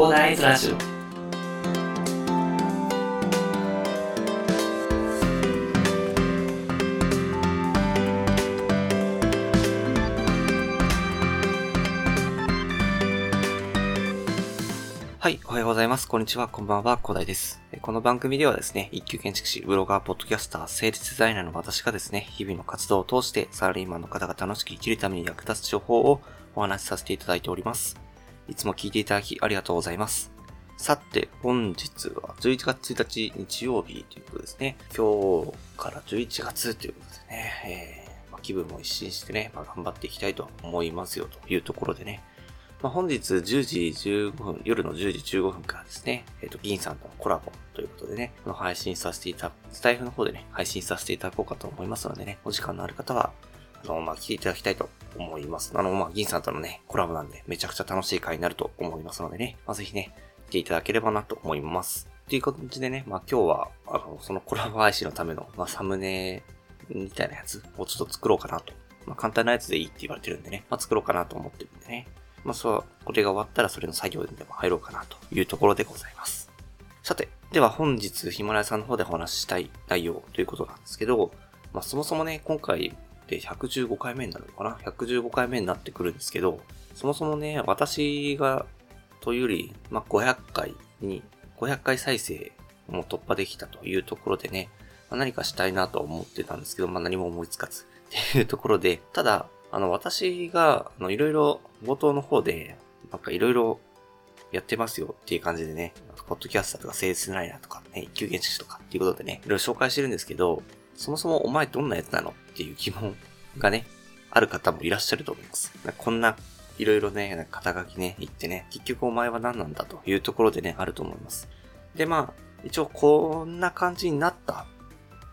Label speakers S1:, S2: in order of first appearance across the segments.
S1: コーダーイズラジオ
S2: はい、おはようございます。こんにちは、こんばんは、広大です。この番組ではですね、一級建築士、ブロガー、ポッドキャスター、整列デザイナーの私がですね、日々の活動を通して、サラリーマンの方が楽しく生きるために役立つ情報をお話しさせていただいております。いつも聞いていただきありがとうございます。さて、本日は11月1日日曜日ということですね。今日から11月ということでね、えーまあ気分も一新してね、まあ、頑張っていきたいと思いますよというところでね、まあ、本日10時15分、夜の10時15分からですね、えっ、と、銀さんとのコラボということでね、この配信させていただく、スタイフの方でね、配信させていただこうかと思いますのでね、お時間のある方は、あの、まあ、聞いていただきたいと思います。あの、まあ、銀さんとのね、コラボなんで、めちゃくちゃ楽しい回になると思いますのでね、まあ、ぜひね、来ていただければなと思います。という感じでね、まあ、今日は、あの、そのコラボ配信のための、まあ、サムネみたいなやつをちょっと作ろうかなと。まあ、簡単なやつでいいって言われてるんでね、まあ、作ろうかなと思ってるんでね、まあ、そう、これが終わったらそれの作業でも入ろうかなというところでございます。さて、では本日ヒマラヤさんの方でお話ししたい内容ということなんですけど、まあ、そもそもね、今回で115回目になるのかな ?115 回目になってくるんですけど、そもそもね、私が、というより、まあ、500回に、500回再生も突破できたというところでね、まあ、何かしたいなと思ってたんですけど、まあ、何も思いつかず っていうところで、ただ、あの、私が、あの、いろいろ、冒頭の方で、なんかいろいろやってますよっていう感じでね、ポッドキャスターとかセールスライナーとかね、一級建築士とかっていうことでね、いろいろ紹介してるんですけど、そもそもお前どんなやつなのっていう疑問がね、ある方もいらっしゃると思います。こんな、いろいろね、肩書きね、言ってね、結局お前は何なんだというところでね、あると思います。で、まあ、一応こんな感じになった、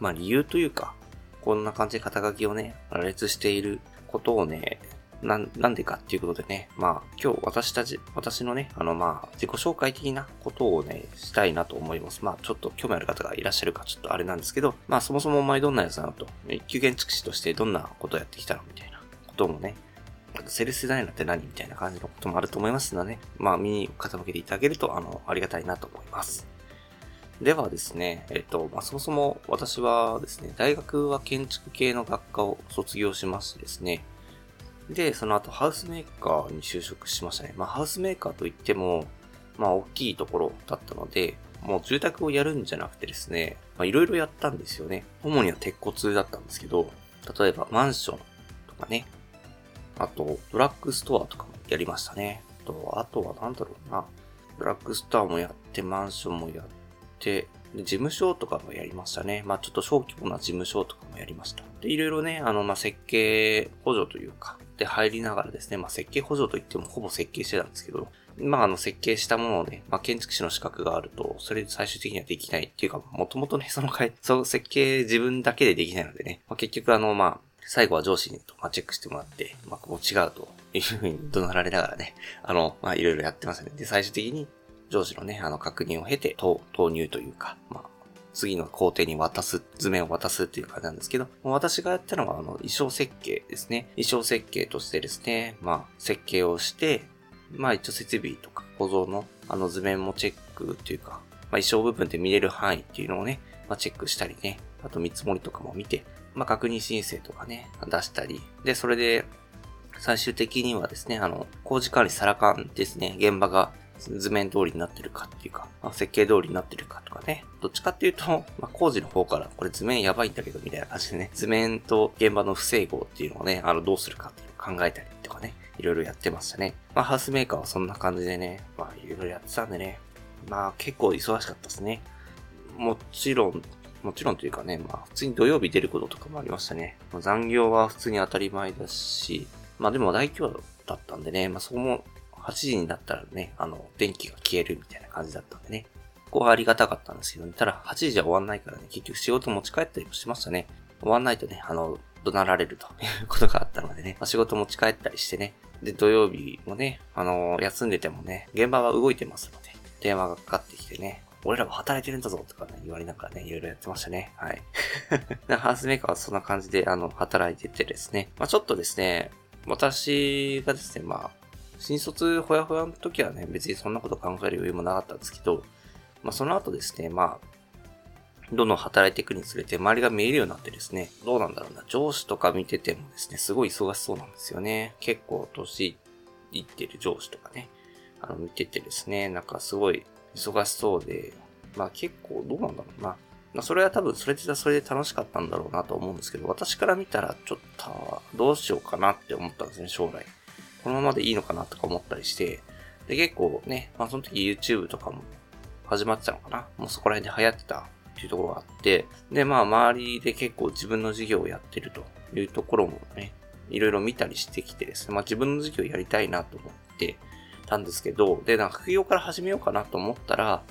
S2: まあ理由というか、こんな感じで肩書きをね、羅列していることをね、なん、なんでかっていうことでね、まあ、今日私たち、私のね、あのまあ、自己紹介的なことをね、したいなと思います。まあ、ちょっと興味ある方がいらっしゃるかちょっとあれなんですけど、まあ、そもそもお前どんなやつなのと、一級建築士としてどんなことをやってきたのみたいなこともね、セルスデザイナって何みたいな感じのこともあると思いますので、ね、まあ、耳を傾けていただけると、あの、ありがたいなと思います。ではですね、えっと、まあ、そもそも私はですね、大学は建築系の学科を卒業しましてですね、で、その後ハウスメーカーに就職しましたね。まあ、ハウスメーカーといっても、まあ、大きいところだったので、もう住宅をやるんじゃなくてですね、まあ、いろいろやったんですよね。主には鉄骨だったんですけど、例えばマンションとかね、あと、ドラッグストアとかもやりましたね。と、あとはなんだろうな、ドラッグストアもやって、マンションもやって、で、事務所とかもやりましたね。まあちょっと小規模な事務所とかもやりました。で、いろいろね、あの、まあ設計補助というか、で入りながらですね、まあ設計補助といってもほぼ設計してたんですけど、まああの設計したものをね、まあ建築士の資格があると、それで最終的にはできないっていうか、もともとね、そのかい、そう設計自分だけでできないのでね、まあ結局あの、まあ、最後は上司にと、ま、チェックしてもらって、まあ、こう違うというふうに怒鳴られながらね、あの、まあ、いろいろやってますね。で、最終的に上司のね、あの、確認を経て、投投入というか、まあ、次の工程に渡す、図面を渡すっていう感じなんですけど、私がやったのは、あの、衣装設計ですね。衣装設計としてですね、まあ、設計をして、まあ、一応設備とか構造の、あの、図面もチェックっていうか、まあ、衣装部分で見れる範囲っていうのをね、まあ、チェックしたりね、あと見積もりとかも見て、まあ、確認申請とかね、出したり、で、それで、最終的にはですね、あの、工事管理サラカンですね、現場が図面通りになってるかっていうか、まあ、設計通りになってるかとかね、どっちかっていうと、まあ、工事の方から、これ図面やばいんだけど、みたいな感じでね、図面と現場の不整合っていうのをね、あの、どうするかっていう考えたりとかね、いろいろやってましたね。まあ、ハウスメーカーはそんな感じでね、まあ、いろいろやってたんでね、まあ、結構忙しかったですね。もちろん、もちろんというかね、まあ普通に土曜日出ることとかもありましたね。ま、残業は普通に当たり前だし、まあでも大規模だったんでね、まあそこも8時になったらね、あの、電気が消えるみたいな感じだったんでね。ここはありがたかったんですけどね。ただ8時じゃ終わんないからね、結局仕事持ち帰ったりもしましたね。終わんないとね、あの、怒鳴られるということがあったのでね、まあ、仕事持ち帰ったりしてね。で、土曜日もね、あの、休んでてもね、現場は動いてますので、電話がかかってきてね、俺らは働いてるんだぞとかね、言われながらね、いろいろやってましたね。はい。でハウスメーカーはそんな感じで、あの、働いててですね。まあちょっとですね、私がですね、まあ、新卒ほやほやの時はね、別にそんなこと考える余裕もなかったんですけど、まあその後ですね、まあ、どんどん働いていくにつれて周りが見えるようになってですね、どうなんだろうな、上司とか見ててもですね、すごい忙しそうなんですよね。結構年いってる上司とかね、あの見ててですね、なんかすごい忙しそうで、まあ結構どうなんだろうな。まあそれは多分それでそれで楽しかったんだろうなと思うんですけど、私から見たらちょっとどうしようかなって思ったんですね、将来。このままでいいのかなとか思ったりして、で結構ね、まあその時 YouTube とかも始まってたのかな。もうそこら辺で流行ってたっていうところがあって、で、まあ周りで結構自分の事業をやってるというところもね、いろいろ見たりしてきてですね、まあ自分の事業やりたいなと思ってたんですけど、で、なんか副業から始めようかなと思ったら、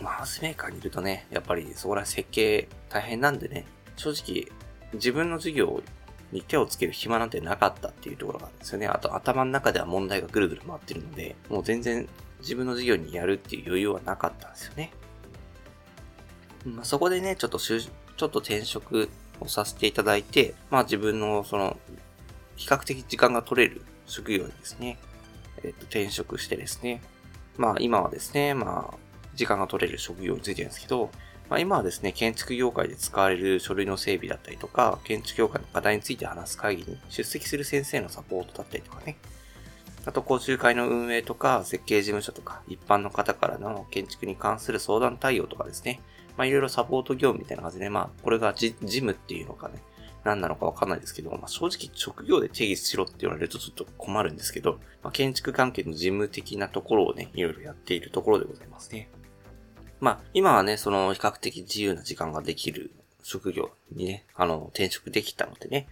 S2: まあ、ハウスメーカーにいるとね、やっぱりそこら辺設計大変なんでね、正直自分の事業をに手をつける暇なんてなかったっていうところがあるんですよね。あと頭の中では問題がぐるぐる回ってるので、もう全然自分の事業にやるっていう余裕はなかったんですよね。まあ、そこでね、ちょっとちょっと転職をさせていただいて、まあ自分のその、比較的時間が取れる職業にですね、えっと、転職してですね、まあ今はですね、まあ、時間が取れる職業についてるんですけど、まあ今はですね、建築業界で使われる書類の整備だったりとか、建築業界の課題について話す会議に出席する先生のサポートだったりとかね、あと、講習会の運営とか、設計事務所とか、一般の方からの建築に関する相談対応とかですね。まあ、いろいろサポート業務みたいな感じで、まあ、これがジジムっていうのかね、何なのかわかんないですけど、まあ、正直職業で定義しろって言われるとちょっと困るんですけど、まあ、建築関係の事務的なところをね、いろいろやっているところでございますね。まあ、今はね、その比較的自由な時間ができる職業にね、あの、転職できたのでね、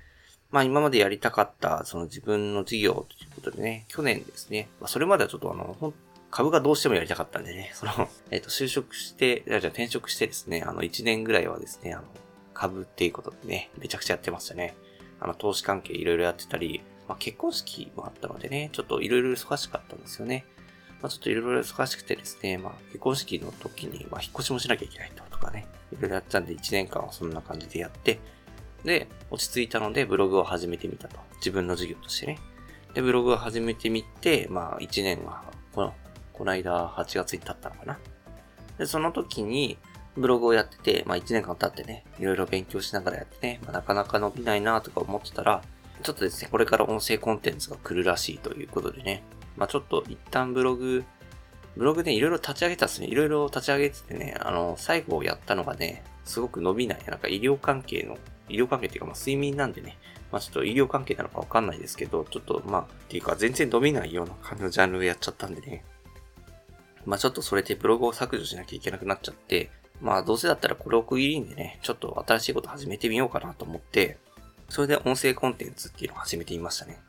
S2: まあ今までやりたかった、その自分の事業ということでね、去年ですね、まあそれまではちょっとあの、株がどうしてもやりたかったんでね、その、えっ、ー、と、就職して、じゃあ転職してですね、あの、1年ぐらいはですね、あの、株っていうことでね、めちゃくちゃやってましたね。あの、投資関係いろいろやってたり、まあ結婚式もあったのでね、ちょっといろいろ忙しかったんですよね。まあちょっといろいろ忙しくてですね、まあ結婚式の時に、まあ引っ越しもしなきゃいけないとかね、いろいろやってたんで1年間はそんな感じでやって、で、落ち着いたのでブログを始めてみたと。自分の授業としてね。で、ブログを始めてみて、まあ、1年は、この、この間8月に経ったのかな。で、その時に、ブログをやってて、まあ1年間経ってね、いろいろ勉強しながらやってね、まあ、なかなか伸びないなとか思ってたら、ちょっとですね、これから音声コンテンツが来るらしいということでね、まあちょっと一旦ブログ、ブログでいろいろ立ち上げたっすね。いろいろ立ち上げててね、あの、最後やったのがね、すごく伸びない。なんか医療関係の医療関係っていうか、まあ、睡眠なんでね、まあ、ちょっと医療関係なのかわかんないですけど、ちょっと、まあ、っていうか、全然伸びないような感じのジャンルをやっちゃったんでね。まあ、ちょっとそれでブログを削除しなきゃいけなくなっちゃって、まあ、どうせだったらこれを区切りんでね、ちょっと新しいこと始めてみようかなと思って、それで音声コンテンツっていうのを始めてみましたね。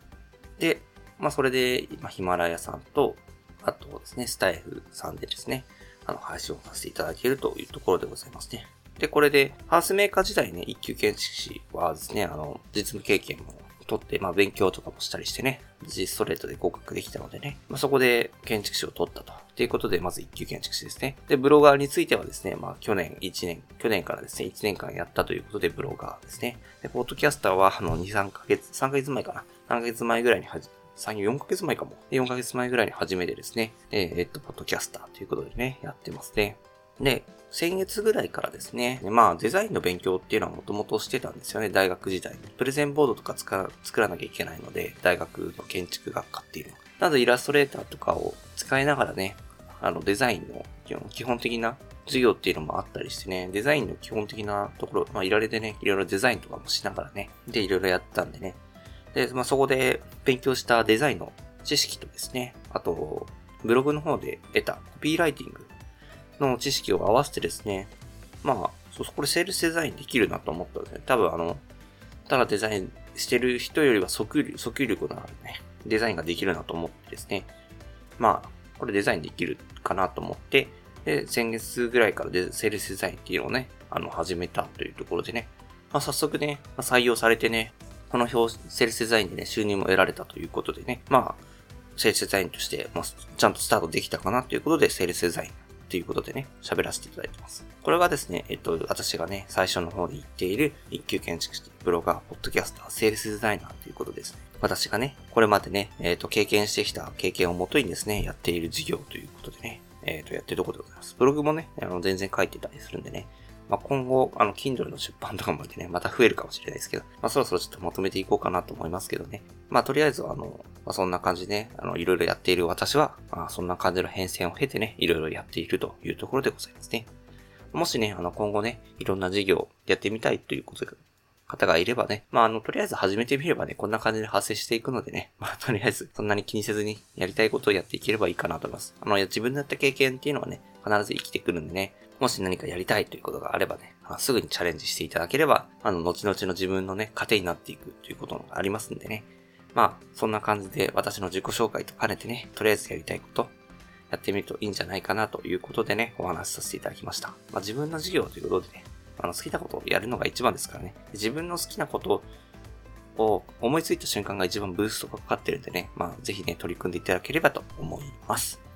S2: で、まあ、それで、今、ヒマラヤさんと、あとですね、スタイフさんでですね、あの、配信をさせていただけるというところでございますね。で、これで、ハウスメーカー時代ね、一級建築士はですね、あの、実務経験も取って、まあ勉強とかもしたりしてね、無事ストレートで合格できたのでね、まあそこで建築士を取ったと。ということで、まず一級建築士ですね。で、ブロガーについてはですね、まあ去年1年、去年からですね、1年間やったということでブロガーですね。で、ポッドキャスターは、あの、2、3ヶ月、3ヶ月前かな。3ヶ月前ぐらいにはじ、3、4ヶ月前かも。4ヶ月前ぐらいに初めてですね、えー、えっと、ポッドキャスターということでね、やってますね。で、先月ぐらいからですね、まあデザインの勉強っていうのはもともとしてたんですよね、大学時代に。プレゼンボードとか作らなきゃいけないので、大学の建築学科っていうの。などイラストレーターとかを使いながらね、あのデザインの基本的な授業っていうのもあったりしてね、デザインの基本的なところ、まあいられてね、いろいろデザインとかもしながらね、で、いろいろやったんでね。で、まあそこで勉強したデザインの知識とですね、あと、ブログの方で得たコピーライティングの知識を合わせてですね、まあ、そうこれセールスデザインできるなと思ったんですね。多分あの、ただデザインしてる人よりは訴求訴求力のあるね、デザインができるなと思ってですね。まあ、これデザインできるかなと思って、で、先月ぐらいからでセールスデザインっていうのをね、あの、始めたというところでね、まあ、早速ね、ま、採用されてね、この表、セールスデザインでね、収入も得られたということでね、まあ、セールスデザインとして、まあ、ちゃんとスタートできたかなということで、セールスデザインっていうことでね、喋らせていただいてます。これがですね、えっと、私がね、最初の方に言っている一級建築士、ブロガー、ポッドキャスター、セールスデザイナーということですね。私がね、これまでね、えっと、経験してきた経験をもとにですね、やっている事業ということでね、えっ、と、やってるところでございます。ブログもね、あの、全然書いてたりするんでね、まあ、今後、あの、Kindle の出版とかもでね、また増えるかもしれないですけど、まあ、そろそろちょっとまとめていこうかなと思いますけどね。まあ、とりあえずあの、まあ、そんな感じでね、あの、いろいろやっている私は、まあ、そんな感じの変遷を経てね、いろいろやっているというところでございますね。もしね、あの、今後ね、いろんな事業やってみたいということ方がいればね、まあ、あの、とりあえず始めてみればね、こんな感じで発生していくのでね、まあ、とりあえず、そんなに気にせずにやりたいことをやっていければいいかなと思います。あの、自分のやった経験っていうのはね、必ず生きてくるんでね、もし何かやりたいということがあればね、すぐにチャレンジしていただければ、あの、後々の自分のね、糧になっていくということがありますんでね。まあ、そんな感じで私の自己紹介と兼ねてね、とりあえずやりたいこと、やってみるといいんじゃないかなということでね、お話しさせていただきました。まあ、自分の事業ということでね、あの、好きなことをやるのが一番ですからね。自分の好きなことを思いついた瞬間が一番ブーストがかかってるんでね、まあ、ぜひね、取り組んでいただければと思います。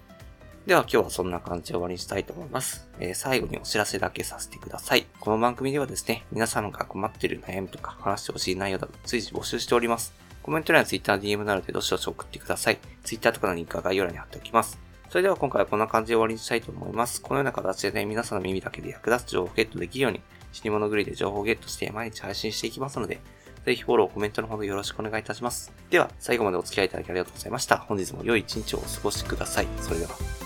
S2: では今日はそんな感じで終わりにしたいと思います。えー、最後にお知らせだけさせてください。この番組ではですね、皆さんが困っている悩みとか話してほしい内容など随時募集しております。コメント欄や Twitter、DM などでどしどし送ってください。Twitter とかのリンクは概要欄に貼っておきます。それでは今回はこんな感じで終わりにしたいと思います。このような形でね、皆さんの耳だけで役立つ情報をゲットできるように、死に物狂いで情報をゲットして毎日配信していきますので、ぜひフォロー、コメントのほどよろしくお願いいたします。では、最後までお付き合いいただきありがとうございました。本日も良い一日をお過ごしください。それでは。